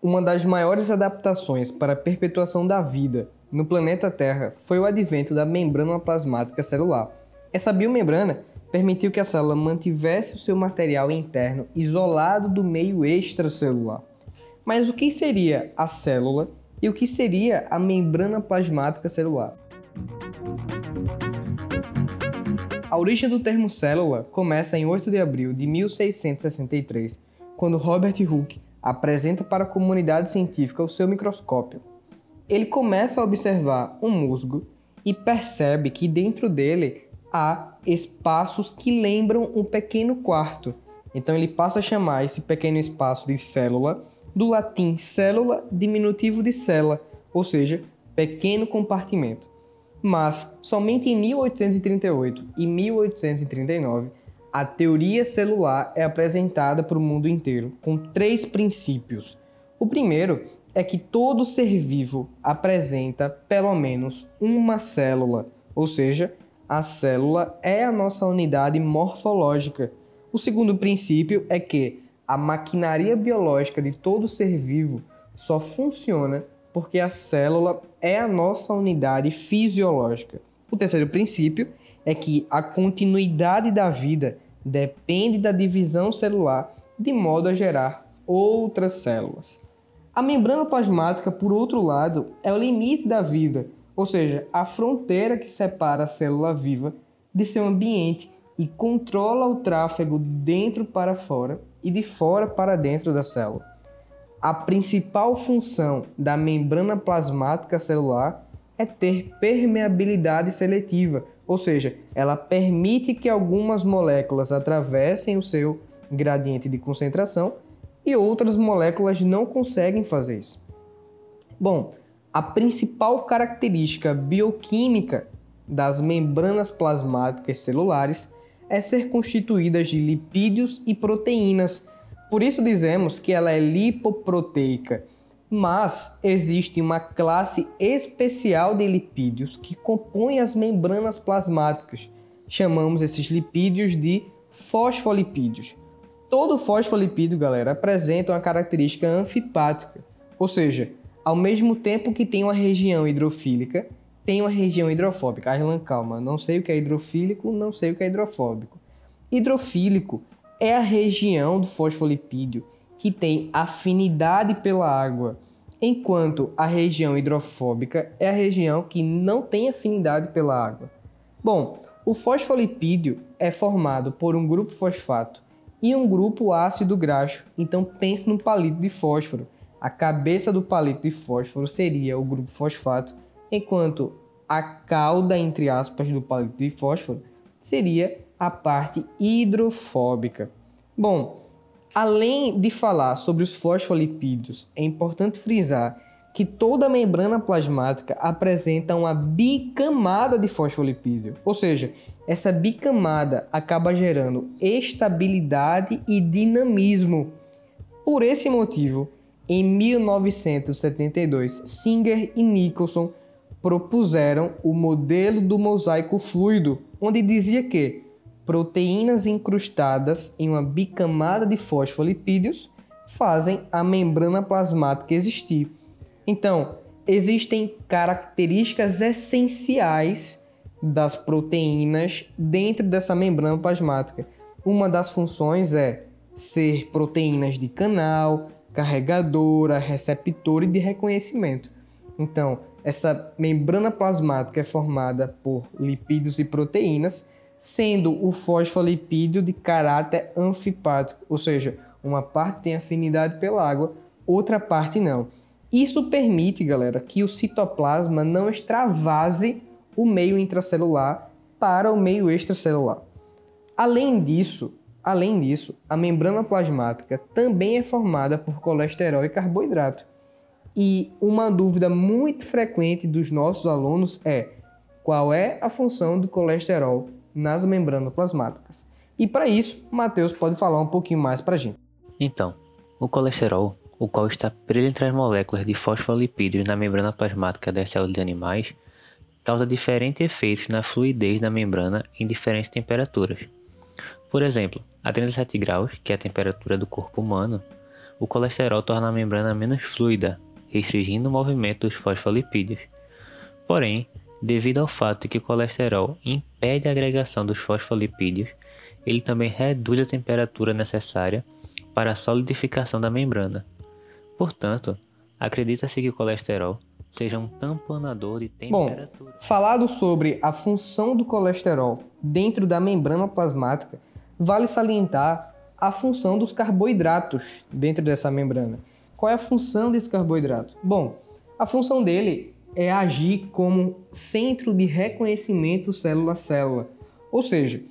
Uma das maiores adaptações para a perpetuação da vida no planeta Terra foi o advento da membrana plasmática celular. Essa biomembrana permitiu que a célula mantivesse o seu material interno isolado do meio extracelular. Mas o que seria a célula e o que seria a membrana plasmática celular? A origem do termo célula começa em 8 de abril de 1663, quando Robert Hooke apresenta para a comunidade científica o seu microscópio. Ele começa a observar um musgo e percebe que dentro dele há espaços que lembram um pequeno quarto. Então ele passa a chamar esse pequeno espaço de célula, do latim célula, diminutivo de cela, ou seja, pequeno compartimento. Mas somente em 1838 e 1839 a teoria celular é apresentada para o mundo inteiro com três princípios. O primeiro é que todo ser vivo apresenta pelo menos uma célula, ou seja, a célula é a nossa unidade morfológica. O segundo princípio é que a maquinaria biológica de todo ser vivo só funciona porque a célula é a nossa unidade fisiológica. O terceiro princípio é que a continuidade da vida depende da divisão celular de modo a gerar outras células. A membrana plasmática, por outro lado, é o limite da vida, ou seja, a fronteira que separa a célula viva de seu ambiente e controla o tráfego de dentro para fora e de fora para dentro da célula. A principal função da membrana plasmática celular é ter permeabilidade seletiva, ou seja, ela permite que algumas moléculas atravessem o seu gradiente de concentração e outras moléculas não conseguem fazer isso. Bom, a principal característica bioquímica das membranas plasmáticas celulares é ser constituídas de lipídios e proteínas. Por isso dizemos que ela é lipoproteica mas existe uma classe especial de lipídios que compõem as membranas plasmáticas. Chamamos esses lipídios de fosfolipídios. Todo fosfolipídio, galera, apresenta uma característica anfipática, ou seja, ao mesmo tempo que tem uma região hidrofílica, tem uma região hidrofóbica. Arlan, calma, não sei o que é hidrofílico, não sei o que é hidrofóbico. Hidrofílico é a região do fosfolipídio que tem afinidade pela água, enquanto a região hidrofóbica é a região que não tem afinidade pela água. Bom, o fosfolipídio é formado por um grupo fosfato e um grupo ácido graxo, então pense no palito de fósforo. A cabeça do palito de fósforo seria o grupo fosfato, enquanto a cauda, entre aspas, do palito de fósforo seria a parte hidrofóbica. Bom, Além de falar sobre os fosfolipídios, é importante frisar que toda a membrana plasmática apresenta uma bicamada de fosfolipídio, ou seja, essa bicamada acaba gerando estabilidade e dinamismo. Por esse motivo, em 1972, Singer e Nicholson propuseram o modelo do mosaico fluido, onde dizia que proteínas incrustadas em uma bicamada de fosfolipídios fazem a membrana plasmática existir. Então, existem características essenciais das proteínas dentro dessa membrana plasmática. Uma das funções é ser proteínas de canal, carregadora, receptor e de reconhecimento. Então, essa membrana plasmática é formada por lipídios e proteínas sendo o fosfolipídio de caráter anfipático, ou seja, uma parte tem afinidade pela água, outra parte não. Isso permite, galera, que o citoplasma não extravase o meio intracelular para o meio extracelular. Além disso, além disso, a membrana plasmática também é formada por colesterol e carboidrato. E uma dúvida muito frequente dos nossos alunos é: qual é a função do colesterol nas membranas plasmáticas. E para isso, Matheus pode falar um pouquinho mais para a gente. Então, o colesterol, o qual está preso entre as moléculas de fosfolipídios na membrana plasmática das células de animais, causa diferentes efeitos na fluidez da membrana em diferentes temperaturas. Por exemplo, a 37 graus, que é a temperatura do corpo humano, o colesterol torna a membrana menos fluida, restringindo o movimento dos fosfolipídios. Porém, devido ao fato de que o colesterol impede a agregação dos fosfolipídios, ele também reduz a temperatura necessária para a solidificação da membrana. Portanto, acredita-se que o colesterol seja um tamponador de temperatura. Bom, falado sobre a função do colesterol dentro da membrana plasmática, vale salientar a função dos carboidratos dentro dessa membrana. Qual é a função desse carboidrato? Bom, a função dele é agir como centro de reconhecimento célula a célula, ou seja,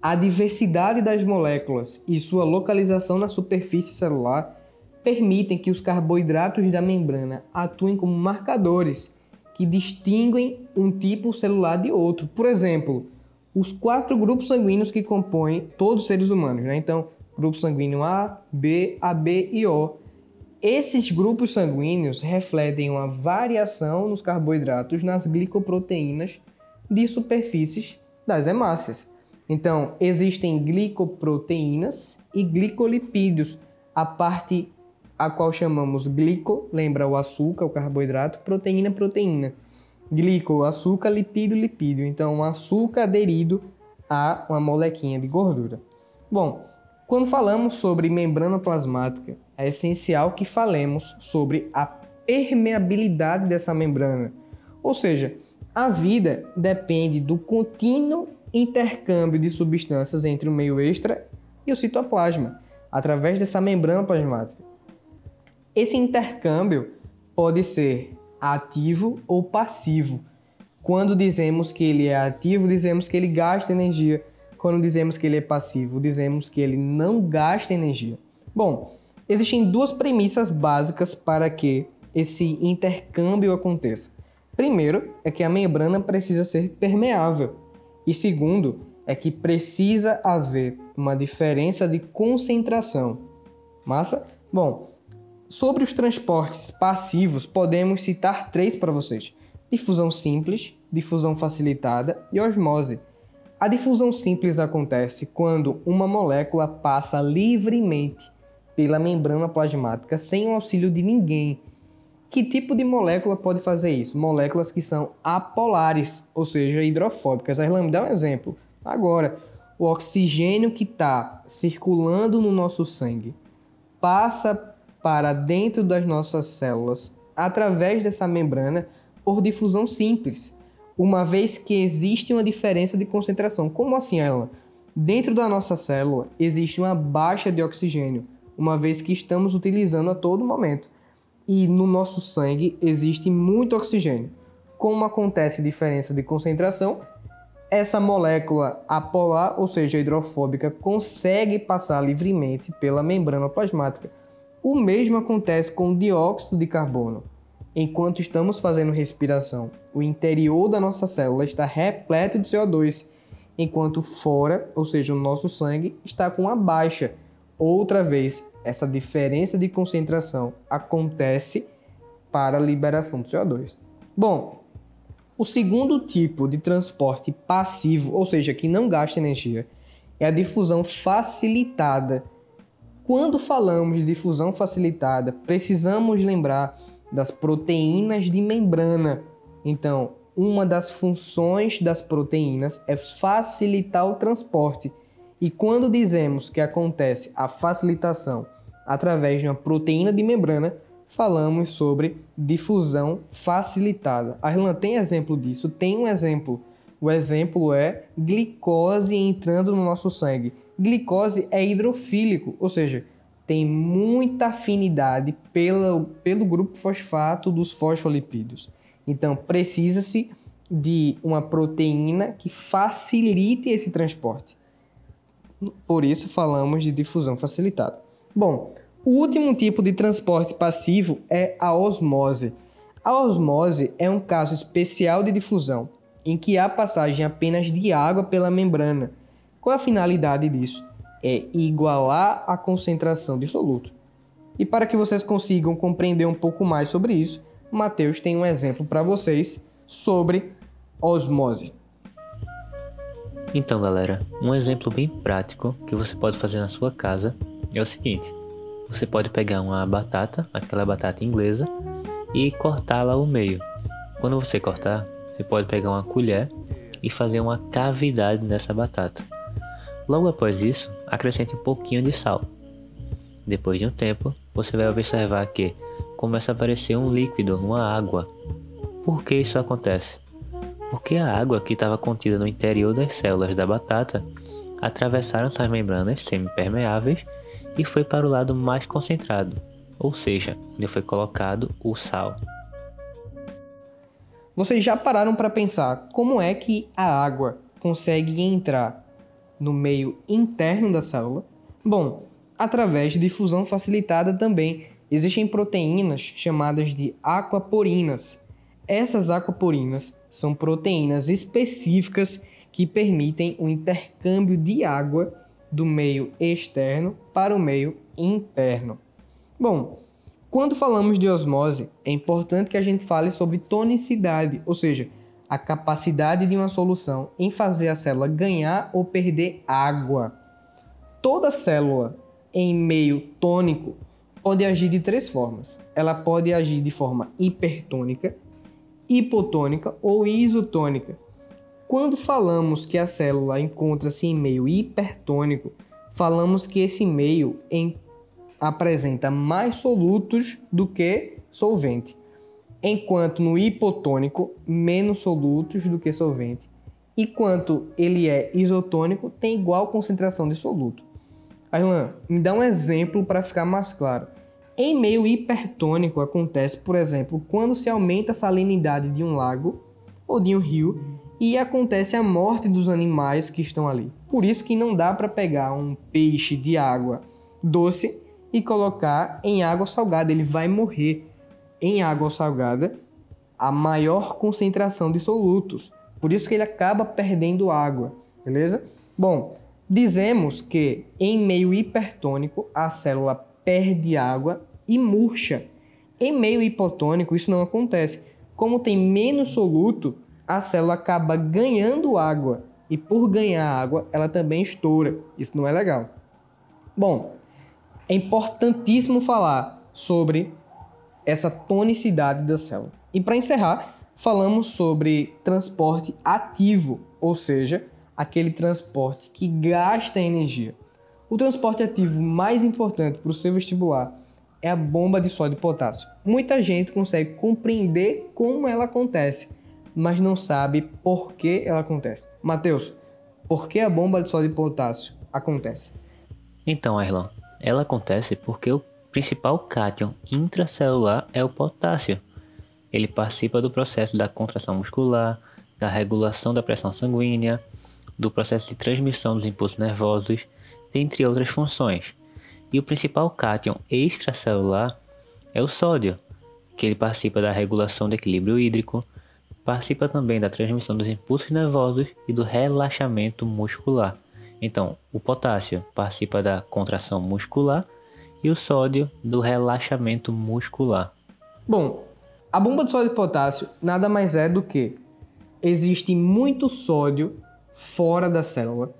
a diversidade das moléculas e sua localização na superfície celular permitem que os carboidratos da membrana atuem como marcadores que distinguem um tipo celular de outro. Por exemplo, os quatro grupos sanguíneos que compõem todos os seres humanos. Né? Então, grupo sanguíneo A, B, AB e O. Esses grupos sanguíneos refletem uma variação nos carboidratos nas glicoproteínas de superfícies das hemácias. Então, existem glicoproteínas e glicolipídios, a parte a qual chamamos glico, lembra o açúcar, o carboidrato, proteína, proteína. Glico, açúcar, lipídio, lipídio. Então, um açúcar aderido a uma molequinha de gordura. Bom, quando falamos sobre membrana plasmática, é essencial que falemos sobre a permeabilidade dessa membrana. Ou seja, a vida depende do contínuo intercâmbio de substâncias entre o meio extra e o citoplasma, através dessa membrana plasmática. Esse intercâmbio pode ser ativo ou passivo. Quando dizemos que ele é ativo, dizemos que ele gasta energia. Quando dizemos que ele é passivo, dizemos que ele não gasta energia. Bom, existem duas premissas básicas para que esse intercâmbio aconteça. Primeiro é que a membrana precisa ser permeável. E segundo é que precisa haver uma diferença de concentração. Massa? Bom, Sobre os transportes passivos, podemos citar três para vocês: difusão simples, difusão facilitada e osmose. A difusão simples acontece quando uma molécula passa livremente pela membrana plasmática sem o auxílio de ninguém. Que tipo de molécula pode fazer isso? Moléculas que são apolares, ou seja, hidrofóbicas. A Irlanda me dá um exemplo. Agora, o oxigênio que está circulando no nosso sangue passa para dentro das nossas células através dessa membrana por difusão simples, uma vez que existe uma diferença de concentração. Como assim, ela? Dentro da nossa célula existe uma baixa de oxigênio, uma vez que estamos utilizando a todo momento. E no nosso sangue existe muito oxigênio. Como acontece diferença de concentração, essa molécula apolar, ou seja, hidrofóbica, consegue passar livremente pela membrana plasmática o mesmo acontece com o dióxido de carbono. Enquanto estamos fazendo respiração, o interior da nossa célula está repleto de CO2, enquanto fora, ou seja, o nosso sangue, está com a baixa. Outra vez, essa diferença de concentração acontece para a liberação do CO2. Bom, o segundo tipo de transporte passivo, ou seja, que não gasta energia, é a difusão facilitada quando falamos de difusão facilitada, precisamos lembrar das proteínas de membrana. Então, uma das funções das proteínas é facilitar o transporte. E quando dizemos que acontece a facilitação através de uma proteína de membrana, falamos sobre difusão facilitada. A Irlanda tem exemplo disso? Tem um exemplo. O exemplo é glicose entrando no nosso sangue glicose é hidrofílico, ou seja, tem muita afinidade pelo, pelo grupo fosfato dos fosfolipídios. Então, precisa-se de uma proteína que facilite esse transporte. Por isso, falamos de difusão facilitada. Bom, o último tipo de transporte passivo é a osmose. A osmose é um caso especial de difusão, em que há passagem apenas de água pela membrana, qual a finalidade disso? É igualar a concentração de soluto. E para que vocês consigam compreender um pouco mais sobre isso, Mateus tem um exemplo para vocês sobre osmose. Então, galera, um exemplo bem prático que você pode fazer na sua casa é o seguinte: você pode pegar uma batata, aquela batata inglesa, e cortá-la ao meio. Quando você cortar, você pode pegar uma colher e fazer uma cavidade nessa batata. Logo após isso, acrescente um pouquinho de sal. Depois de um tempo, você vai observar que começa a aparecer um líquido, uma água. Por que isso acontece? Porque a água que estava contida no interior das células da batata atravessaram essas membranas semipermeáveis e foi para o lado mais concentrado, ou seja, onde foi colocado o sal. Vocês já pararam para pensar como é que a água consegue entrar no meio interno da célula? Bom, através de difusão facilitada também. Existem proteínas chamadas de aquaporinas. Essas aquaporinas são proteínas específicas que permitem o intercâmbio de água do meio externo para o meio interno. Bom, quando falamos de osmose, é importante que a gente fale sobre tonicidade, ou seja, a capacidade de uma solução em fazer a célula ganhar ou perder água. Toda célula em meio tônico pode agir de três formas. Ela pode agir de forma hipertônica, hipotônica ou isotônica. Quando falamos que a célula encontra-se em meio hipertônico, falamos que esse meio em, apresenta mais solutos do que solvente, enquanto no hipotônico, menos solutos do que solvente, e quanto ele é isotônico, tem igual concentração de soluto. Arlan, me dá um exemplo para ficar mais claro. Em meio hipertônico acontece, por exemplo, quando se aumenta a salinidade de um lago ou de um rio e acontece a morte dos animais que estão ali. Por isso que não dá para pegar um peixe de água doce e colocar em água salgada, ele vai morrer. Em água salgada, a maior concentração de solutos. Por isso que ele acaba perdendo água, beleza? Bom, dizemos que em meio hipertônico a célula perde água e murcha. Em meio hipotônico isso não acontece. Como tem menos soluto, a célula acaba ganhando água e por ganhar água, ela também estoura. Isso não é legal. Bom, é importantíssimo falar sobre essa tonicidade da célula. E para encerrar, falamos sobre transporte ativo, ou seja, aquele transporte que gasta energia. O transporte ativo mais importante para o seu vestibular é a bomba de sódio e potássio. Muita gente consegue compreender como ela acontece, mas não sabe por que ela acontece. Mateus, por que a bomba de sódio e potássio acontece? Então, Arlan, ela acontece porque o principal cátion intracelular é o potássio. Ele participa do processo da contração muscular, da regulação da pressão sanguínea, do processo de transmissão dos impulsos nervosos, dentre outras funções. E o principal cátion extracelular é o sódio, que ele participa da regulação do equilíbrio hídrico, participa também da transmissão dos impulsos nervosos e do relaxamento muscular. Então, o potássio participa da contração muscular e o sódio do relaxamento muscular. Bom, a bomba de sódio e potássio nada mais é do que existe muito sódio fora da célula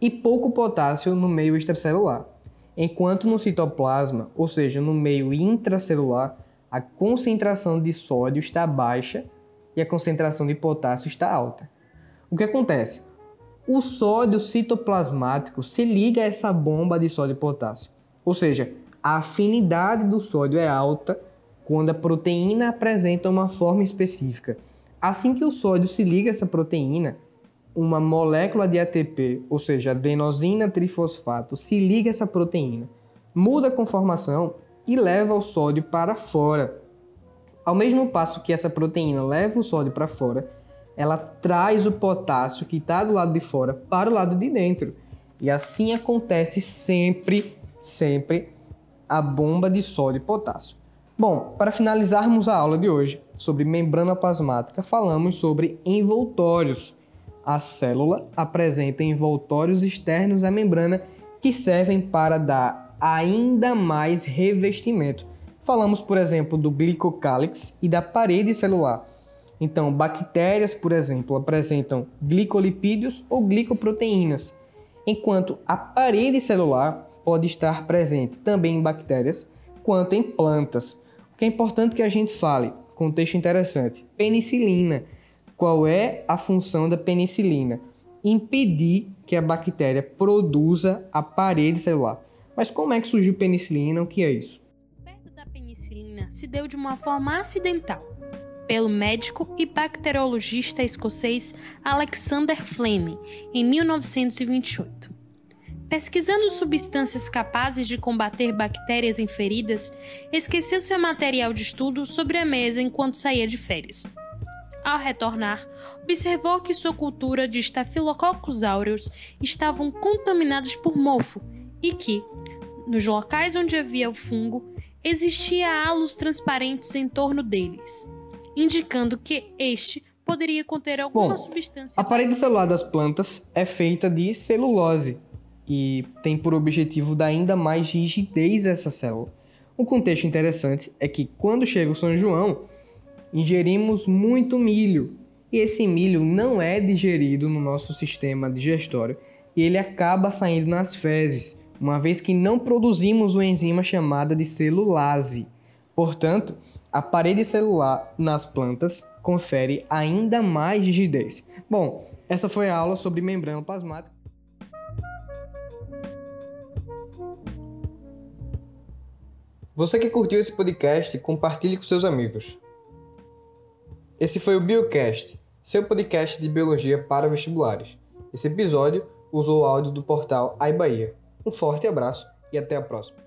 e pouco potássio no meio extracelular. Enquanto no citoplasma, ou seja, no meio intracelular, a concentração de sódio está baixa e a concentração de potássio está alta. O que acontece? O sódio citoplasmático se liga a essa bomba de sódio e potássio. Ou seja, a afinidade do sódio é alta quando a proteína apresenta uma forma específica. Assim que o sódio se liga a essa proteína, uma molécula de ATP, ou seja, adenosina trifosfato, se liga a essa proteína, muda a conformação e leva o sódio para fora. Ao mesmo passo que essa proteína leva o sódio para fora, ela traz o potássio que está do lado de fora para o lado de dentro. E assim acontece sempre, sempre a bomba de sódio e potássio. Bom, para finalizarmos a aula de hoje sobre membrana plasmática, falamos sobre envoltórios. A célula apresenta envoltórios externos à membrana que servem para dar ainda mais revestimento Falamos, por exemplo, do glicocálix e da parede celular. Então, bactérias, por exemplo, apresentam glicolipídios ou glicoproteínas, enquanto a parede celular pode estar presente também em bactérias quanto em plantas. O que é importante que a gente fale, contexto interessante, penicilina. Qual é a função da penicilina? Impedir que a bactéria produza a parede celular. Mas como é que surgiu penicilina? O que é isso? O descoberta da penicilina se deu de uma forma acidental pelo médico e bacteriologista escocês Alexander Fleming em 1928. Pesquisando substâncias capazes de combater bactérias em feridas, esqueceu seu material de estudo sobre a mesa enquanto saía de férias. Ao retornar, observou que sua cultura de Staphylococcus aureus estavam contaminados por mofo e que, nos locais onde havia o fungo, existia halos transparentes em torno deles, indicando que este poderia conter alguma Bom, substância. A parede celular das plantas é feita de celulose e tem por objetivo dar ainda mais rigidez a essa célula. Um contexto interessante é que quando chega o São João, ingerimos muito milho e esse milho não é digerido no nosso sistema digestório e ele acaba saindo nas fezes, uma vez que não produzimos uma enzima chamada de celulase. Portanto, a parede celular nas plantas confere ainda mais rigidez. Bom, essa foi a aula sobre membrana plasmática. Você que curtiu esse podcast, compartilhe com seus amigos. Esse foi o Biocast, seu podcast de biologia para vestibulares. Esse episódio usou o áudio do portal iBahia. Um forte abraço e até a próxima.